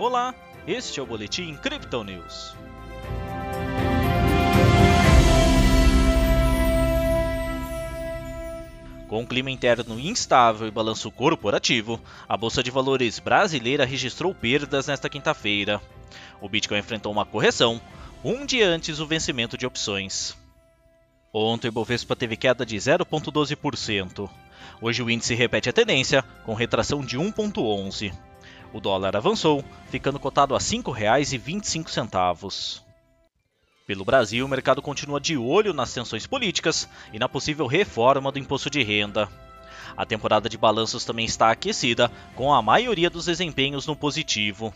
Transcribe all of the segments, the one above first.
Olá, este é o Boletim Crypto News. Com clima interno instável e balanço corporativo, a Bolsa de Valores brasileira registrou perdas nesta quinta-feira. O Bitcoin enfrentou uma correção, um dia antes do vencimento de opções. Ontem o Bovespa teve queda de 0,12%. Hoje o índice repete a tendência, com retração de 1,11%. O dólar avançou, ficando cotado a R$ 5,25. Pelo Brasil, o mercado continua de olho nas tensões políticas e na possível reforma do imposto de renda. A temporada de balanços também está aquecida, com a maioria dos desempenhos no positivo.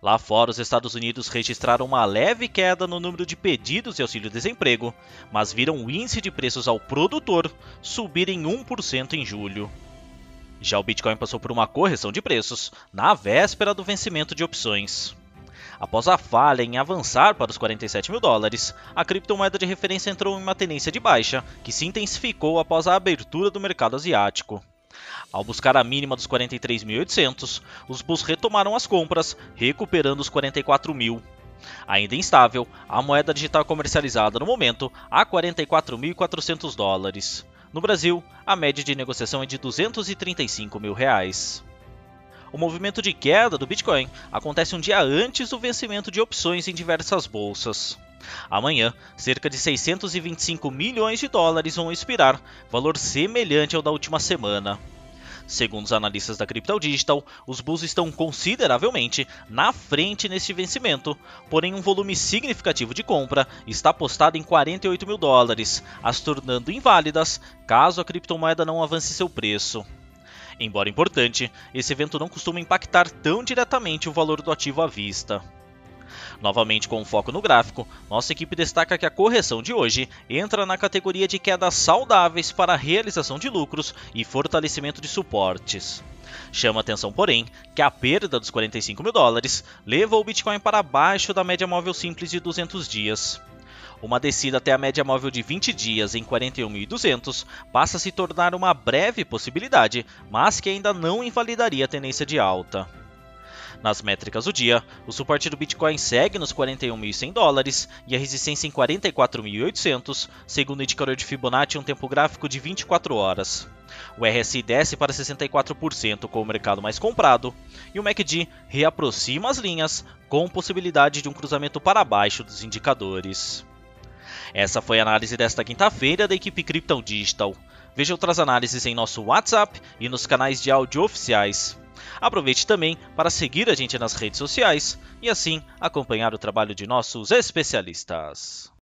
Lá fora, os Estados Unidos registraram uma leve queda no número de pedidos de auxílio-desemprego, mas viram o índice de preços ao produtor subir em 1% em julho. Já o Bitcoin passou por uma correção de preços na véspera do vencimento de opções. Após a falha em avançar para os 47 mil dólares, a criptomoeda de referência entrou em uma tendência de baixa, que se intensificou após a abertura do mercado asiático. Ao buscar a mínima dos 43.800, os bulls retomaram as compras, recuperando os 44 mil. Ainda instável, a moeda digital comercializada no momento a 44.400 dólares. No Brasil, a média de negociação é de 235 mil reais. O movimento de queda do Bitcoin acontece um dia antes do vencimento de opções em diversas bolsas. Amanhã, cerca de 625 milhões de dólares vão expirar, valor semelhante ao da última semana. Segundo os analistas da Crypto Digital, os bulls estão consideravelmente na frente neste vencimento, porém um volume significativo de compra está apostado em 48 mil dólares, as tornando inválidas caso a criptomoeda não avance seu preço. Embora importante, esse evento não costuma impactar tão diretamente o valor do ativo à vista. Novamente com foco no gráfico, nossa equipe destaca que a correção de hoje entra na categoria de quedas saudáveis para a realização de lucros e fortalecimento de suportes. Chama atenção, porém, que a perda dos 45 mil dólares levou o Bitcoin para baixo da média móvel simples de 200 dias. Uma descida até a média móvel de 20 dias em 41.200 passa a se tornar uma breve possibilidade, mas que ainda não invalidaria a tendência de alta. Nas métricas do dia, o suporte do Bitcoin segue nos 41.100 dólares e a resistência em 44.800, segundo o indicador de Fibonacci em um tempo gráfico de 24 horas. O RSI desce para 64% com o mercado mais comprado e o MACD reaproxima as linhas com possibilidade de um cruzamento para baixo dos indicadores. Essa foi a análise desta quinta-feira da equipe Crypto Digital. Veja outras análises em nosso WhatsApp e nos canais de áudio oficiais. Aproveite também para seguir a gente nas redes sociais e assim acompanhar o trabalho de nossos especialistas.